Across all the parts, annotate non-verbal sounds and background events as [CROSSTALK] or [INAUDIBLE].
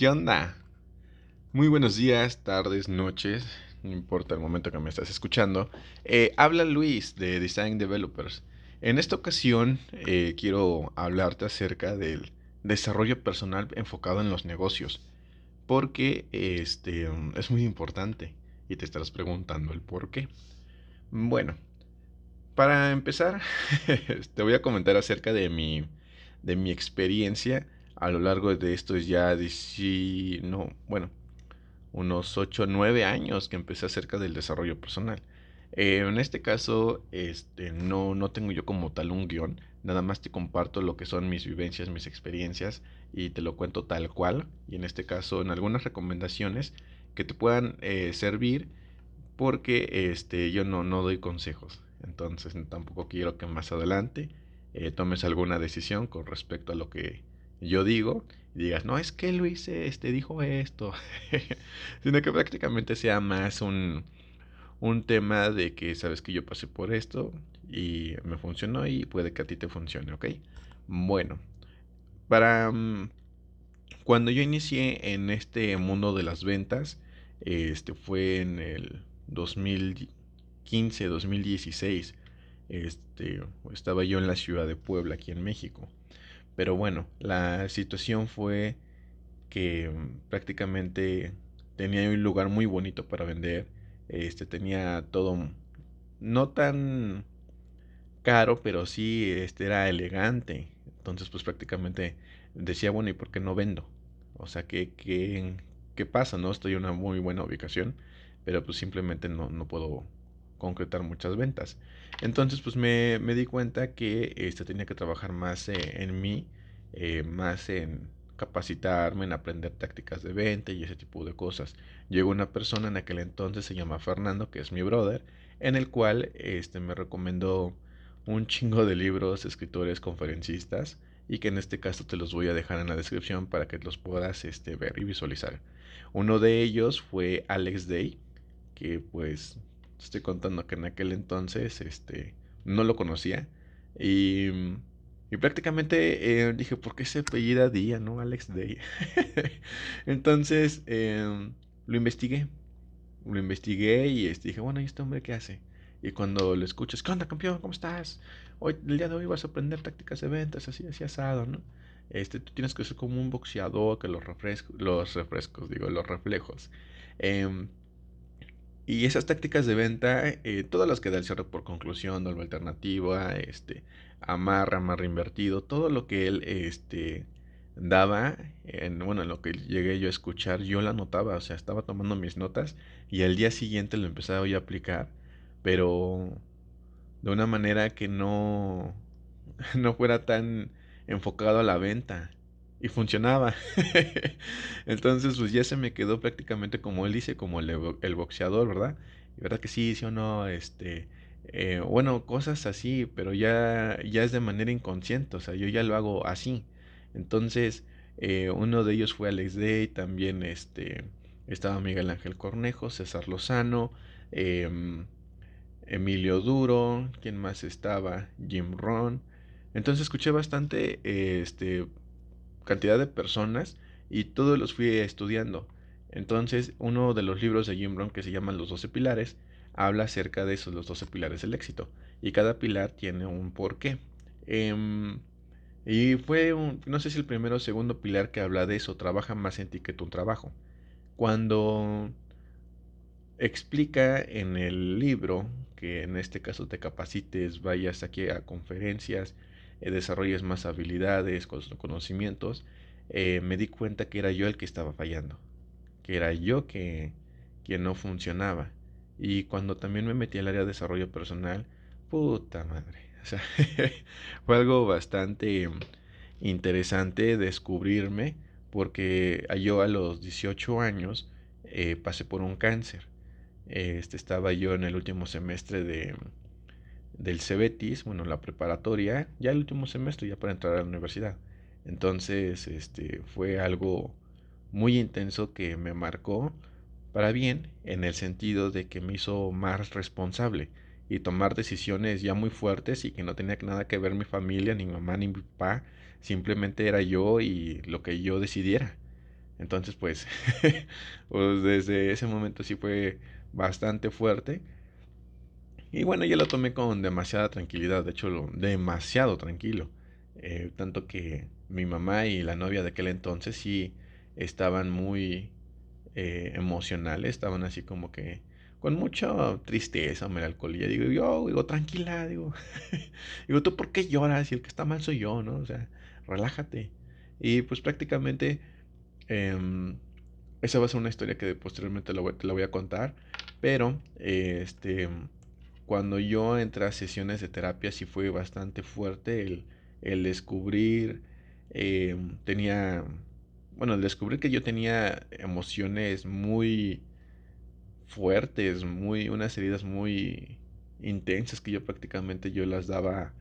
¿Qué onda? Muy buenos días, tardes, noches, no importa el momento que me estás escuchando. Eh, habla Luis de Design Developers. En esta ocasión eh, quiero hablarte acerca del desarrollo personal enfocado en los negocios, porque este, es muy importante y te estarás preguntando el por qué. Bueno, para empezar, [LAUGHS] te voy a comentar acerca de mi, de mi experiencia a lo largo de estos ya, no, bueno, unos 8 o 9 años que empecé acerca del desarrollo personal. Eh, en este caso, este, no, no tengo yo como tal un guion, nada más te comparto lo que son mis vivencias, mis experiencias y te lo cuento tal cual. Y en este caso, en algunas recomendaciones que te puedan eh, servir porque este, yo no, no doy consejos. Entonces tampoco quiero que más adelante eh, tomes alguna decisión con respecto a lo que yo digo y digas, no, es que Luis este, dijo esto, [LAUGHS] sino que prácticamente sea más un, un tema de que sabes que yo pasé por esto y me funcionó y puede que a ti te funcione, ¿ok? Bueno, para mm, cuando yo inicié en este mundo de las ventas, este fue en el 2015, 2016. Este, estaba yo en la ciudad de Puebla, aquí en México. Pero bueno, la situación fue que mm, prácticamente tenía un lugar muy bonito para vender. Este tenía todo no tan caro, pero sí este era elegante. Entonces, pues prácticamente decía, bueno, ¿y por qué no vendo? O sea, ¿qué, qué, qué pasa? ¿No? Estoy en una muy buena ubicación, pero pues simplemente no, no puedo concretar muchas ventas. Entonces, pues me, me di cuenta que este, tenía que trabajar más eh, en mí, eh, más en capacitarme, en aprender tácticas de venta y ese tipo de cosas. Llegó una persona en aquel entonces, se llama Fernando, que es mi brother, en el cual este, me recomendó un chingo de libros, escritores, conferencistas, y que en este caso te los voy a dejar en la descripción para que los puedas este, ver y visualizar. Uno de ellos fue Alex Day, que pues estoy contando que en aquel entonces este, no lo conocía. Y, y prácticamente eh, dije, ¿por qué se apellida Día, no? Alex Day. [LAUGHS] entonces em, lo investigué. Lo investigué y este, dije, bueno, ¿y este hombre qué hace? Y cuando lo escuchas, ¿qué onda, campeón? ¿Cómo estás? Hoy, el día de hoy vas a aprender tácticas de ventas, así, así asado, ¿no? Este, tú tienes que ser como un boxeador que los refrescos, los refrescos, digo, los reflejos. Eh, y esas tácticas de venta, eh, todas las que da el cierre por conclusión, o alternativa, este, amarra, amarra invertido, todo lo que él este, daba, en, bueno, en lo que llegué yo a escuchar, yo la notaba, o sea, estaba tomando mis notas y al día siguiente lo empezaba a aplicar, pero de una manera que no, [LAUGHS] no fuera tan enfocado a la venta y funcionaba. [LAUGHS] Entonces, pues ya se me quedó prácticamente como él dice, como el, boxeador, ¿verdad? Y verdad que sí, sí o no, este, eh, bueno, cosas así, pero ya, ya es de manera inconsciente, o sea, yo ya lo hago así. Entonces, eh, uno de ellos fue Alex Day, también este, estaba Miguel Ángel Cornejo, César Lozano, em, Emilio Duro, ¿quién más estaba? Jim Ron. Entonces escuché bastante este, cantidad de personas y todos los fui estudiando. Entonces, uno de los libros de Jim Brown que se llama Los 12 Pilares habla acerca de esos, los 12 pilares del éxito. Y cada pilar tiene un porqué. Em, y fue un, no sé si el primero o segundo pilar que habla de eso, trabaja más en ti que tu trabajo. Cuando explica en el libro que en este caso te capacites, vayas aquí a conferencias, eh, desarrolles más habilidades, conocimientos, eh, me di cuenta que era yo el que estaba fallando, que era yo que, que no funcionaba. Y cuando también me metí al área de desarrollo personal, puta madre. [LAUGHS] O sea, fue algo bastante interesante descubrirme porque yo a los 18 años eh, pasé por un cáncer. Este, estaba yo en el último semestre de, del Cebetis, bueno, la preparatoria, ya el último semestre, ya para entrar a la universidad. Entonces, este, fue algo muy intenso que me marcó para bien, en el sentido de que me hizo más responsable y tomar decisiones ya muy fuertes y que no tenía nada que ver mi familia, ni mi mamá, ni mi papá, simplemente era yo y lo que yo decidiera. Entonces, pues, [LAUGHS] pues desde ese momento sí fue bastante fuerte. Y bueno, yo lo tomé con demasiada tranquilidad, de hecho, demasiado tranquilo. Eh, tanto que mi mamá y la novia de aquel entonces sí estaban muy eh, emocionales, estaban así como que con mucha tristeza, melancolía. Digo, yo, digo, tranquila, digo, [LAUGHS] digo, ¿tú por qué lloras? Y el que está mal soy yo, ¿no? O sea, relájate. Y pues prácticamente em, esa va a ser una historia que posteriormente te la voy a contar, pero este, cuando yo entré a sesiones de terapia sí fue bastante fuerte el, descubrir, em, tenía, bueno, el descubrir que yo tenía emociones muy fuertes, muy, unas heridas muy intensas que yo prácticamente yo las daba,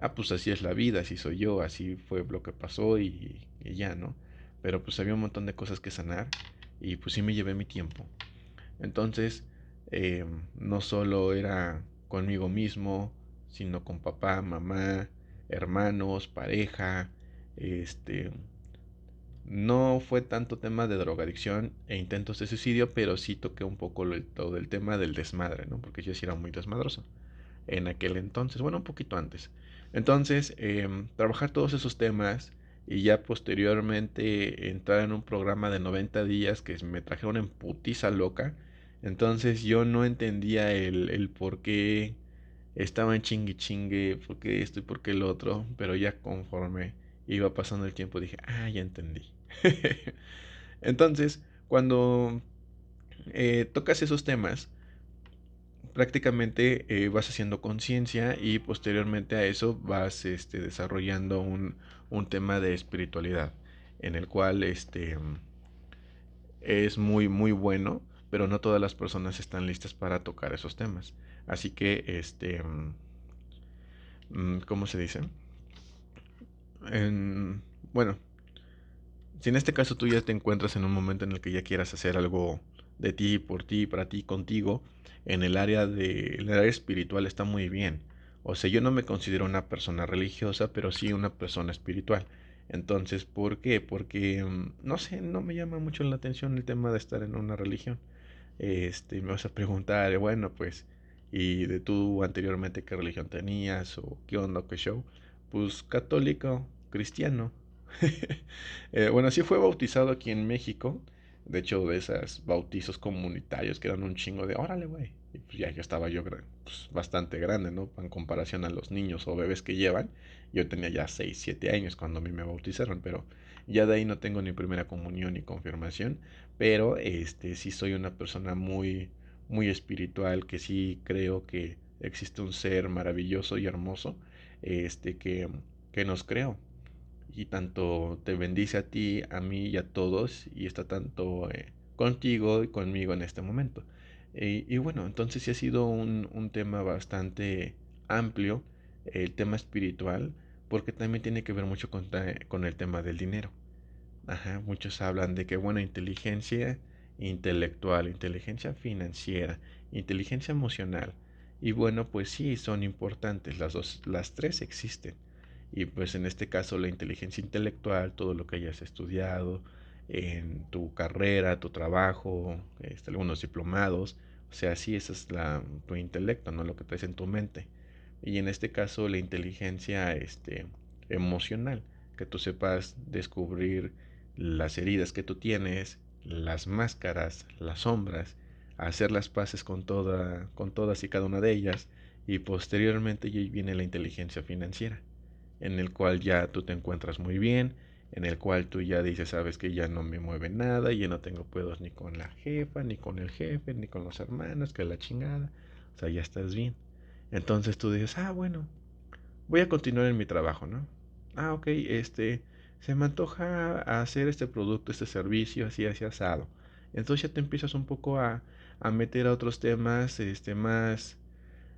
ah, pues así es la vida, así soy yo, así fue lo que pasó y, ya, ¿no? Pero pues había un montón de cosas que sanar y pues sí me llevé mi tiempo. Entonces, em, no solo era conmigo mismo, sino con papá, mamá, hermanos, pareja, este, no fue tanto tema de drogadicción e intentos de suicidio, pero sí toqué un poco todo el tema del desmadre, ¿no? Porque yo sí era muy desmadroso en aquel entonces, bueno, un poquito antes. Entonces, em, trabajar todos esos temas y ya posteriormente entrar en un programa de 90 días que me trajeron en putiza loca. Entonces yo no entendía el, el por qué estaba en chingue chingue, por qué esto y por qué el otro, pero ya conforme iba pasando el tiempo dije, ah, ya entendí. [LAUGHS] Entonces, cuando eh, tocas esos temas, prácticamente eh, vas haciendo conciencia y posteriormente a eso vas este, desarrollando un, un, tema de espiritualidad en el cual este, es muy muy bueno pero no todas las personas están listas para tocar esos temas así que este mm, ¿cómo se dice? En, bueno si en este caso tú ya te encuentras en un momento en el que ya quieras hacer algo de ti, por ti, para ti, contigo, en el área de el área espiritual está muy bien. O sea, yo no me considero una persona religiosa, pero sí una persona espiritual. Entonces, ¿por qué? Porque, mm, no sé, no me llama mucho la atención el tema de estar en una religión. Este, me vas a preguntar, bueno, pues, ¿y de tú anteriormente qué religión tenías? ¿O qué onda, qué show? Pues católico, cristiano. [LAUGHS] Eh, bueno, sí fue bautizado aquí en México. De hecho, de esos bautizos comunitarios que eran un chingo de, órale, güey. Y pues ya, estaba yo pues, bastante grande, ¿no? En comparación a los niños o bebés que llevan. Yo tenía ya 6, 7 años cuando a mí me bautizaron, pero ya de ahí no tengo ni primera comunión ni confirmación. Pero este sí soy una persona muy, muy espiritual, que sí creo que existe un ser maravilloso y hermoso, este, que, que nos creó y tanto te bendice a ti, a mí y a todos y está tanto eh, contigo y conmigo en este momento. y bueno, entonces sí ha sido un, un, tema bastante amplio, el tema espiritual, porque también tiene que ver mucho con, con el tema del dinero. Ajá, muchos hablan de que, buena inteligencia intelectual, inteligencia financiera, inteligencia emocional. Y bueno, pues sí, son importantes, las dos, las tres existen. Y pues en este caso la inteligencia intelectual, todo lo que hayas estudiado en tu carrera, tu trabajo, este, algunos diplomados, o sea, sí, ese es la, tu intelecto, no lo que traes en tu mente. Y en este caso la inteligencia este, emocional, que tú sepas descubrir las heridas que tú tienes, las máscaras, las sombras, hacer las paces con, toda, con todas y cada una de ellas, y posteriormente ya viene la inteligencia financiera en el cual ya tú te encuentras muy bien, en el cual tú ya dices, sabes que ya no me mueve nada, ya no tengo pedos ni con la jefa, ni con el jefe, ni con los hermanos, que la chingada, o sea, ya estás bien. Entonces tú dices, ah, bueno, voy a continuar en mi trabajo, ¿no? Ah, ok, este, se me antoja hacer este producto, este servicio, así, así asado. Entonces ya te empiezas un poco a, a meter a otros temas, este, más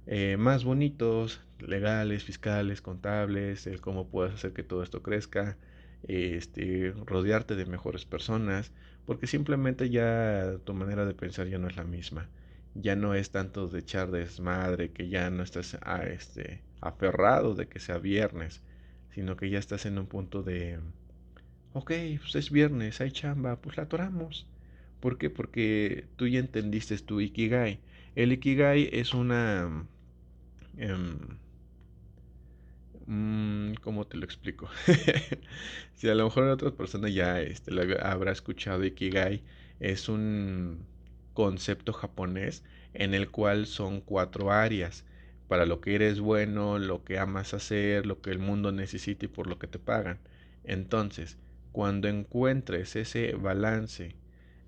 eh, más bonitos, legales, fiscales, contables, cómo puedes hacer que todo esto crezca, este, rodearte de mejores personas, porque simplemente ya tu manera de pensar ya no es la misma. Ya no es tanto de echar desmadre, que ya no estás a, ah, este, aferrado de que sea viernes, sino que ya estás en un punto de, ok, pues es viernes, hay chamba, pues la atoramos. ¿Por qué? Porque tú ya entendiste tu Ikigai. El Ikigai es una... Em, mm, ¿Cómo te lo explico? [LAUGHS] si a lo mejor otra persona ya este, habrá escuchado Ikigai, es un concepto japonés en el cual son cuatro áreas para lo que eres bueno, lo que amas hacer, lo que el mundo necesita y por lo que te pagan. Entonces, cuando encuentres ese balance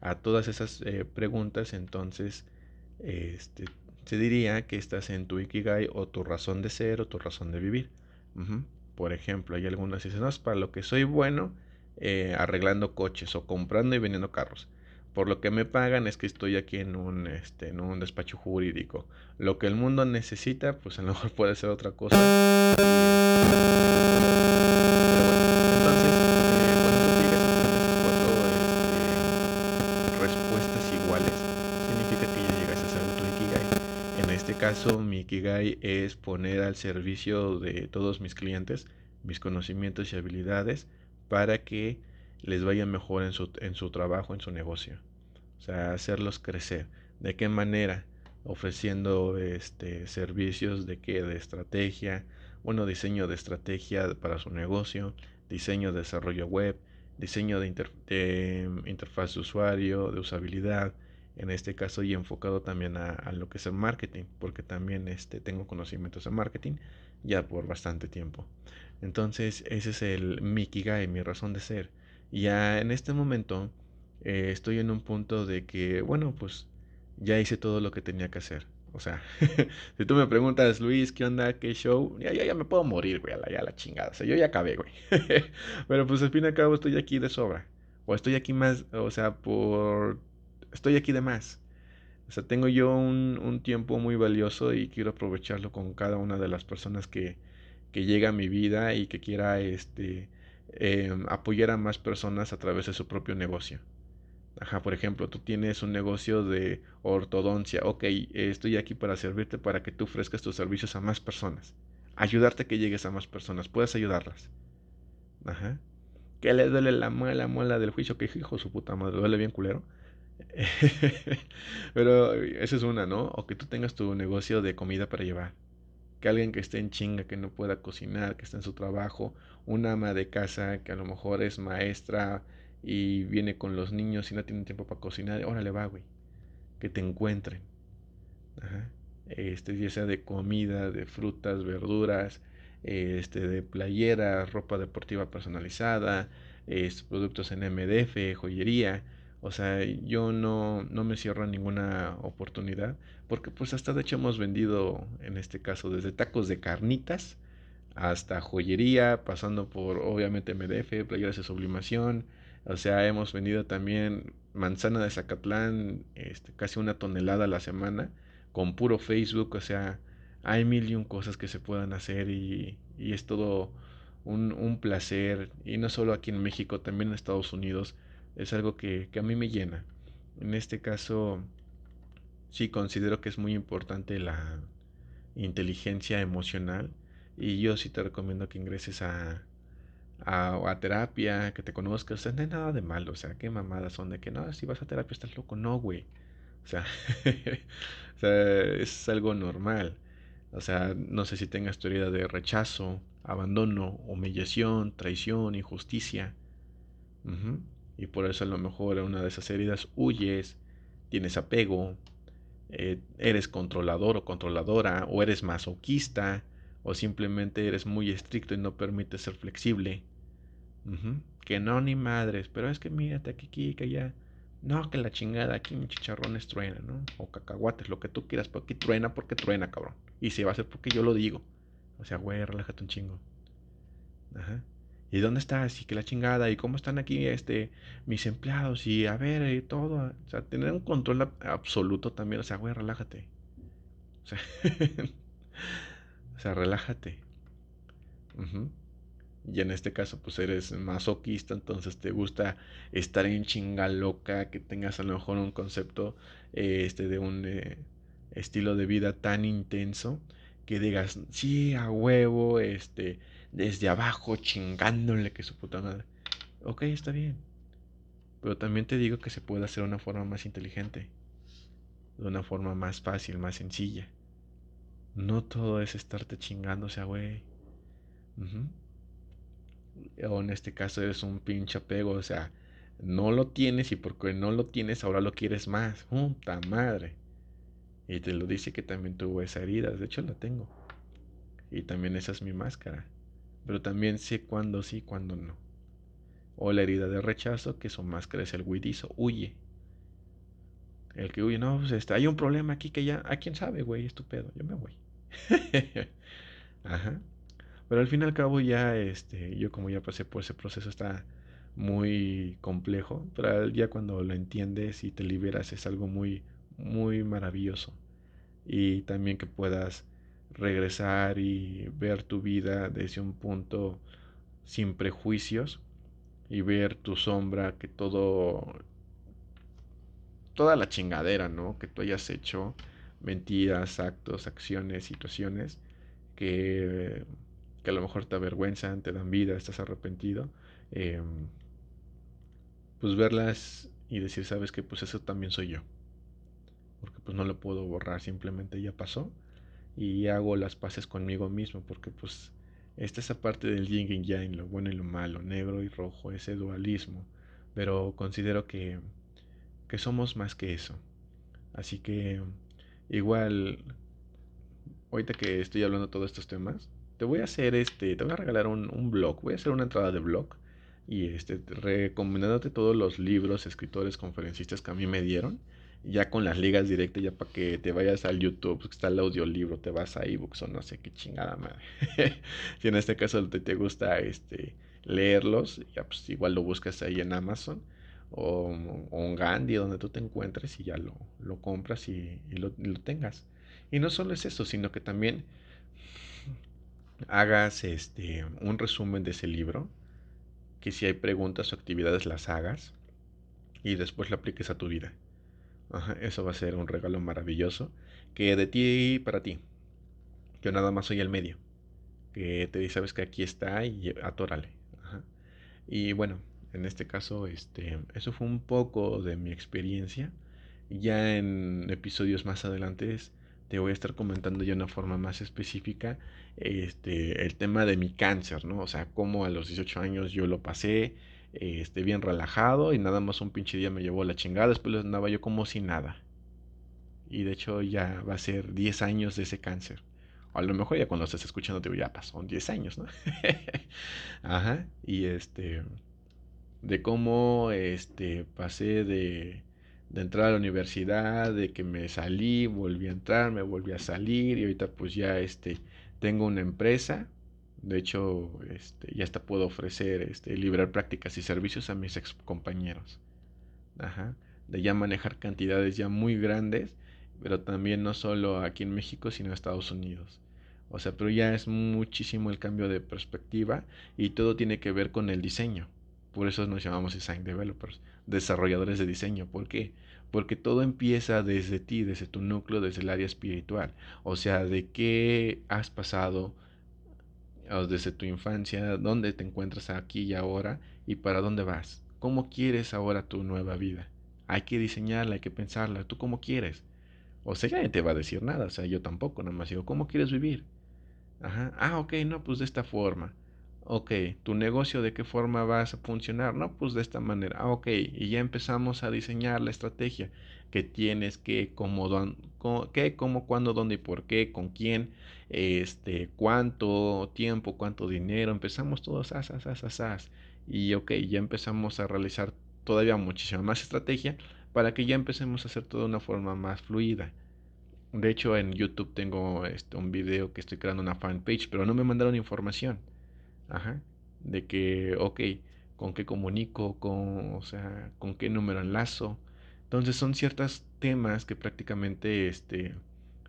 a todas esas eh, preguntas, entonces este, se diría que estás en tu Ikigai o tu razón de ser o tu razón de vivir. Por ejemplo, hay algunas que dicen, no, es para lo que soy bueno eh, arreglando coches o comprando y vendiendo carros. Por lo que me pagan es que estoy aquí en un, este, en un despacho jurídico. Lo que el mundo necesita, pues a lo mejor puede ser otra cosa. entonces, eh, cuando tú llegas este, respuestas iguales, significa que ya llegas a ser tu Ikigai. En este caso, mi Ikigai es poner al servicio de todos mis clientes mis conocimientos y habilidades para que les vaya mejor en su, en su trabajo, en su negocio. O sea, hacerlos crecer. ¿De qué manera? Ofreciendo este, servicios de qué? De estrategia, bueno, diseño de estrategia para su negocio, diseño de desarrollo web, diseño de, interfaz de usuario, de usabilidad, en este caso y enfocado también a, lo que es el marketing, porque también este, tengo conocimientos de marketing ya por bastante tiempo. Entonces, ese es el mi Kigai, mi razón de ser. Y ya en este momento eh, estoy en un punto de que, bueno, pues ya hice todo lo que tenía que hacer. O sea, [LAUGHS] si tú me preguntas, Luis, ¿qué onda? ¿Qué show? Ya, ya, ya me puedo morir, güey, a la, ya la chingada. O sea, yo ya acabé, güey. [LAUGHS] Pero pues al fin y al cabo estoy aquí de sobra. O estoy aquí más, o sea, por... Estoy aquí de más. O sea, tengo yo un, tiempo muy valioso y quiero aprovecharlo con cada una de las personas que, que llega a mi vida y que quiera este, em, apoyar a más personas a través de su propio negocio. Ajá, por ejemplo, tú tienes un negocio de ortodoncia. Ok, estoy aquí para servirte para que tú ofrezcas tus servicios a más personas. Ayudarte a que llegues a más personas. Puedes ayudarlas. Ajá. Que le duele la muela, muela del juicio. Que hijo su puta madre, duele bien culero. [LAUGHS] Pero esa es una, ¿no? O que tú tengas tu negocio de comida para llevar que alguien que esté en chinga, que no pueda cocinar, que esté en su trabajo, una ama de casa que a lo mejor es maestra y viene con los niños y no tiene tiempo para cocinar, órale va, güey, que te encuentren. Ajá. Este, ya sea de comida, de frutas, verduras, este, de playeras, ropa deportiva personalizada, este, productos en MDF, joyería, o sea, yo no, no me cierro ninguna oportunidad, porque pues hasta de hecho hemos vendido, en este caso, desde tacos de carnitas hasta joyería, pasando por obviamente MDF, playeras de sublimación, o sea, hemos vendido también manzana de Zacatlán, este, casi una tonelada a la semana, con puro Facebook, o sea, hay mil y un cosas que se puedan hacer y, y es todo un, un placer, y no solo aquí en México, también en Estados Unidos, es algo que, a mí me llena. En este caso, sí considero que es muy importante la inteligencia emocional y yo sí te recomiendo que ingreses a, a, terapia, que te conozcas. O no hay nada de malo. O sea, qué mamadas son de que no, si vas a terapia estás loco. No, güey. O sea, [LAUGHS] es algo normal. O sea, no sé si tengas tu herida de rechazo, abandono, humillación, traición, injusticia y por eso a lo mejor en una de esas heridas huyes, tienes apego, eh, eres controlador o controladora, o eres masoquista, o simplemente eres muy estricto y no permites ser flexible. Que no, ni madres, pero es que mírate aquí, aquí, que allá. No, que la chingada, aquí mi chicharrones truena, ¿no? O cacahuates, lo que tú quieras, pero aquí truena porque truena, cabrón. Y se va a hacer porque yo lo digo. O sea, güey, relájate un chingo. Ajá. ¿Y dónde estás? Y que la chingada, y cómo están aquí este, mis empleados, y a ver, y todo. O sea, tener un control absoluto también. O sea, güey, relájate. O sea, [LAUGHS] o sea relájate. Y en este caso, pues eres masoquista, entonces te gusta estar en chinga loca, que tengas a lo mejor un concepto este, de un eh, estilo de vida tan intenso que digas, sí, a huevo, este desde abajo chingándole que su puta madre. Ok, está bien. Pero también te digo que se puede hacer de una forma más inteligente, de una forma más fácil, más sencilla. No todo es estarte chingándose a güey. O en este caso es un pinche apego, o sea, no lo tienes y porque no lo tienes ahora lo quieres más. Puta madre. Y te lo dice que también tuvo esa herida, de hecho la tengo. Y también esa es mi máscara. Pero también sé cuándo sí, cuándo no. O la herida de rechazo, que son máscara es el huidizo, huye. El que huye, no, pues este, hay un problema aquí que ya, ¿a quién sabe, güey? Estupendo, yo me voy. [LAUGHS] Ajá. Pero al fin y al cabo ya, este, yo como ya pasé por ese proceso está muy complejo, pero ya cuando lo entiendes y te liberas es algo muy, muy maravilloso. Y también que puedas regresar y ver tu vida desde un punto sin prejuicios y ver tu sombra, que todo, toda la chingadera, ¿no? Que tú hayas hecho, mentiras, actos, acciones, situaciones, que, que a lo mejor te avergüenzan, te dan vida, estás arrepentido, em, pues verlas y decir, sabes que pues eso también soy yo. Porque pues no lo puedo borrar, simplemente ya pasó y hago las paces conmigo mismo, porque pues esta es parte del yin y yang, lo bueno y lo malo, negro y rojo, ese dualismo, pero considero que, que somos más que eso. Así que igual, ahorita que estoy hablando de todos estos temas, te voy a hacer este, te voy a regalar un, un blog, voy a hacer una entrada de blog y este, recomendándote todos los libros, escritores, conferencistas que a mí me dieron ya con las ligas directas, ya para que te vayas al YouTube, que está el audiolibro, te vas a ebooks o no sé qué chingada madre. [LAUGHS] si en este caso te, te gusta este, leerlos, ya pues igual lo buscas ahí en Amazon o, un Gandhi donde tú te encuentres y ya lo, lo compras y, lo, lo, tengas. Y no solo es eso, sino que también hagas este, un resumen de ese libro, que si hay preguntas o actividades las hagas y después lo apliques a tu vida eso va a ser un regalo maravilloso. Que de ti para ti. Yo nada más soy el medio. Que te dice, sabes que aquí está y atórale. Y bueno, en este caso, este, eso fue un poco de mi experiencia. Ya en episodios más adelante te voy a estar comentando ya una forma más específica este, el tema de mi cáncer, ¿no? O sea, cómo a los 18 años yo lo pasé, este, bien relajado y nada más un pinche día me llevó la chingada, después andaba yo como si nada. Y de hecho ya va a ser 10 años de ese cáncer. a lo mejor ya cuando estés escuchando te digo, ya pasó 10 años, ¿no? [LAUGHS] Ajá. Y este, de cómo este, pasé de, de entrar a la universidad, de que me salí, volví a entrar, me volví a salir y ahorita pues ya este, tengo una empresa de hecho, este, ya hasta puedo ofrecer, este, liberar prácticas y servicios a mis ex compañeros. Ajá. De ya manejar cantidades ya muy grandes, pero también no solo aquí en México, sino en Estados Unidos. O sea, pero ya es muchísimo el cambio de perspectiva y todo tiene que ver con el diseño. Por eso nos llamamos design developers, desarrolladores de diseño. ¿Por qué? Porque todo empieza desde ti, desde tu núcleo, desde el área espiritual. O sea, de qué has pasado, desde tu infancia, dónde te encuentras aquí y ahora y para dónde vas. ¿Cómo quieres ahora tu nueva vida? Hay que diseñarla, hay que pensarla. ¿Tú cómo quieres? O sea, nadie te va a decir nada. O sea, yo tampoco, nada más digo, ¿cómo quieres vivir? Ajá. Ah, ok, no, pues de esta forma. Ok, ¿tu negocio de qué forma vas a funcionar? No, pues de esta manera. Ah, ok, y ya empezamos a diseñar la estrategia que tienes, que, cómo, qué, cómo, cuándo, dónde y por qué, con quién, este, cuánto tiempo, cuánto dinero. Empezamos todos, as, as, as, as, Y ok, ya empezamos a realizar todavía muchísima más estrategia para que ya empecemos a hacer todo de una forma más fluida. De hecho, en YouTube tengo este, un video que estoy creando una fanpage, pero no me mandaron información. Ajá. De que, ok, con qué comunico, con, o sea, con qué número enlazo, entonces son ciertos temas que prácticamente este,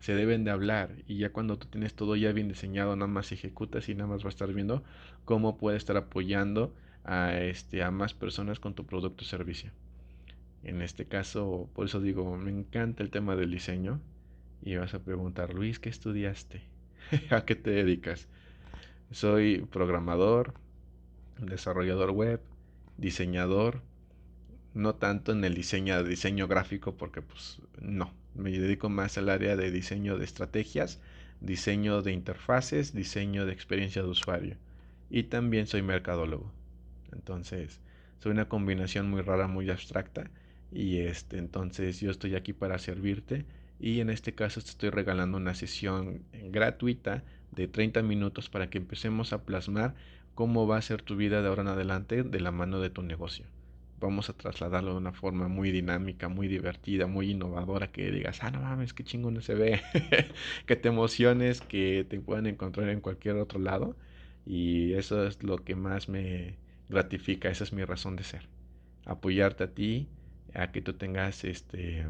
se deben de hablar y ya cuando tú tienes todo ya bien diseñado, nada más ejecutas y nada más vas a estar viendo cómo puedes estar apoyando a, este, a más personas con tu producto o servicio. En este caso, por eso digo, me encanta el tema del diseño y vas a preguntar, Luis, ¿qué estudiaste? [LAUGHS] ¿A qué te dedicas? Soy programador, desarrollador web, diseñador, no tanto en el diseño, diseño gráfico, porque pues no, me dedico más al área de diseño de estrategias, diseño de interfaces, diseño de experiencia de usuario. Y también soy mercadólogo. Entonces, soy una combinación muy rara, muy abstracta. Y este, entonces yo estoy aquí para servirte. Y en este caso te estoy regalando una sesión gratuita de 30 minutos para que empecemos a plasmar cómo va a ser tu vida de ahora en adelante de la mano de tu negocio vamos a trasladarlo de una forma muy dinámica, muy divertida, muy innovadora, que digas, ah, no mames, qué chingón se ve, [LAUGHS] que te emociones, que te puedan encontrar en cualquier otro lado. Y eso es lo que más me gratifica, esa es mi razón de ser. Apoyarte a ti, a que tú tengas este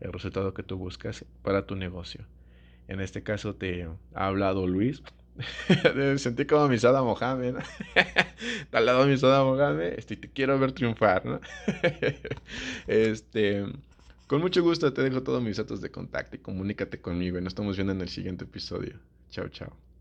el resultado que tú buscas para tu negocio. En este caso te ha hablado Luis, [LAUGHS] Sentí como mi Sada Mohamed. [LAUGHS] Al lado de mi Sada Mohamed. Este, te quiero ver triunfar, ¿no? [LAUGHS] este. Con mucho gusto te dejo todos mis datos de contacto y comunícate conmigo. Y nos estamos viendo en el siguiente episodio. Chao, chao.